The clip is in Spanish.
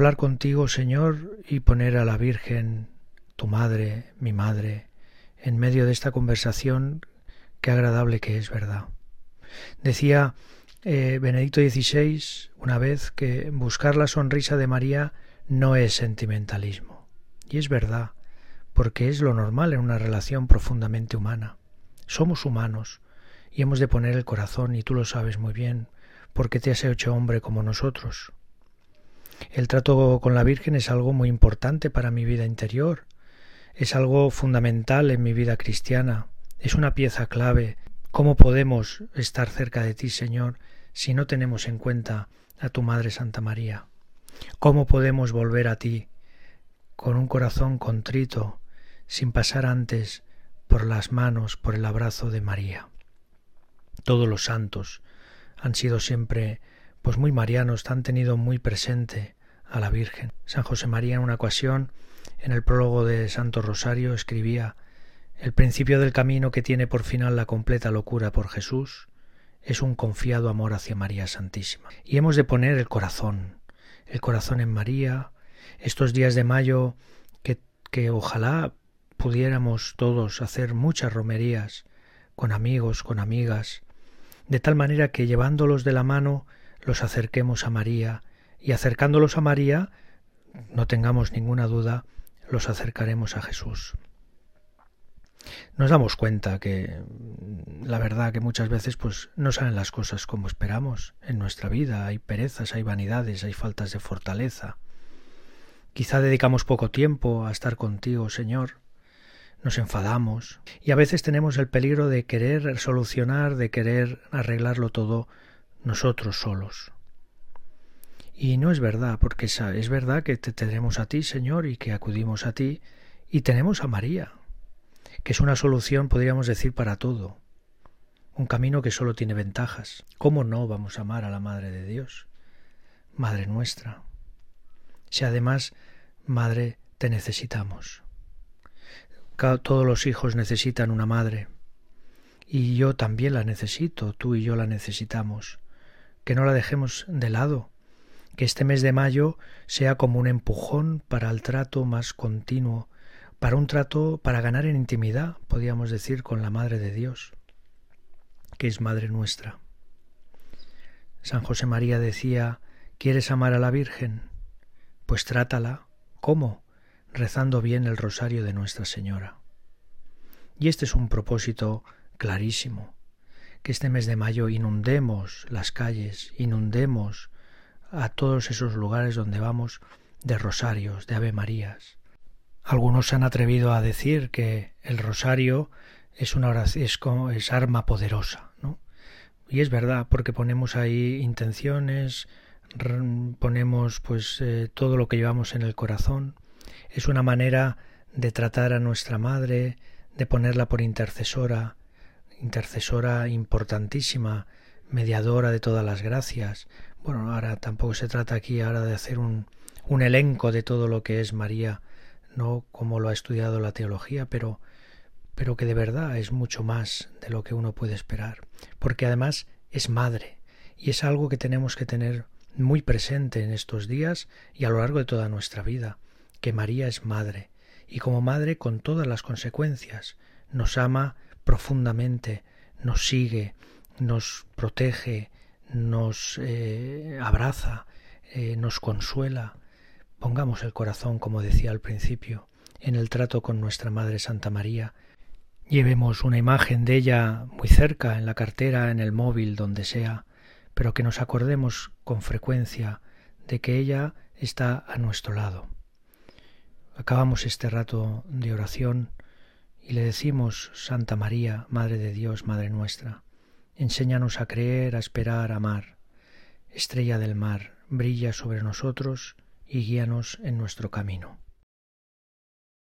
hablar contigo, Señor, y poner a la Virgen, tu madre, mi madre, en medio de esta conversación, qué agradable que es, ¿verdad? Decía eh, Benedicto XVI una vez que buscar la sonrisa de María no es sentimentalismo. Y es verdad, porque es lo normal en una relación profundamente humana. Somos humanos y hemos de poner el corazón, y tú lo sabes muy bien, porque te has hecho hombre como nosotros. El trato con la Virgen es algo muy importante para mi vida interior, es algo fundamental en mi vida cristiana, es una pieza clave. ¿Cómo podemos estar cerca de ti, Señor, si no tenemos en cuenta a tu Madre Santa María? ¿Cómo podemos volver a ti con un corazón contrito, sin pasar antes por las manos, por el abrazo de María? Todos los santos han sido siempre pues muy marianos, han tenido muy presente a la Virgen. San José María en una ocasión, en el prólogo de Santo Rosario, escribía El principio del camino que tiene por final la completa locura por Jesús es un confiado amor hacia María Santísima. Y hemos de poner el corazón, el corazón en María, estos días de mayo que, que ojalá pudiéramos todos hacer muchas romerías con amigos, con amigas, de tal manera que llevándolos de la mano los acerquemos a María y acercándolos a María, no tengamos ninguna duda, los acercaremos a Jesús. Nos damos cuenta que la verdad que muchas veces pues no salen las cosas como esperamos en nuestra vida, hay perezas, hay vanidades, hay faltas de fortaleza. Quizá dedicamos poco tiempo a estar contigo, Señor, nos enfadamos y a veces tenemos el peligro de querer solucionar, de querer arreglarlo todo nosotros solos. Y no es verdad, porque es verdad que te tenemos a ti, Señor, y que acudimos a ti, y tenemos a María, que es una solución, podríamos decir, para todo. Un camino que solo tiene ventajas. ¿Cómo no vamos a amar a la Madre de Dios? Madre nuestra. Si además, Madre, te necesitamos. Todos los hijos necesitan una madre. Y yo también la necesito, tú y yo la necesitamos. Que no la dejemos de lado, que este mes de mayo sea como un empujón para el trato más continuo, para un trato para ganar en intimidad, podríamos decir, con la Madre de Dios, que es Madre nuestra. San José María decía, ¿quieres amar a la Virgen? Pues trátala. ¿Cómo? rezando bien el rosario de Nuestra Señora. Y este es un propósito clarísimo, que este mes de mayo inundemos las calles, inundemos a todos esos lugares donde vamos de rosarios, de Ave Marías. Algunos se han atrevido a decir que el rosario es una oración, es, como, es arma poderosa, ¿no? Y es verdad, porque ponemos ahí intenciones, ponemos pues eh, todo lo que llevamos en el corazón. Es una manera de tratar a nuestra madre, de ponerla por intercesora, intercesora importantísima, mediadora de todas las gracias, bueno, ahora tampoco se trata aquí ahora de hacer un, un elenco de todo lo que es María, no como lo ha estudiado la teología, pero pero que de verdad es mucho más de lo que uno puede esperar, porque además es madre, y es algo que tenemos que tener muy presente en estos días y a lo largo de toda nuestra vida, que María es madre, y como madre con todas las consecuencias, nos ama profundamente, nos sigue, nos protege, nos eh, abraza, eh, nos consuela. Pongamos el corazón, como decía al principio, en el trato con nuestra Madre Santa María. Llevemos una imagen de ella muy cerca, en la cartera, en el móvil, donde sea, pero que nos acordemos con frecuencia de que ella está a nuestro lado. Acabamos este rato de oración y le decimos, Santa María, Madre de Dios, Madre nuestra, Enséñanos a creer, a esperar, a amar. Estrella del mar, brilla sobre nosotros y guíanos en nuestro camino.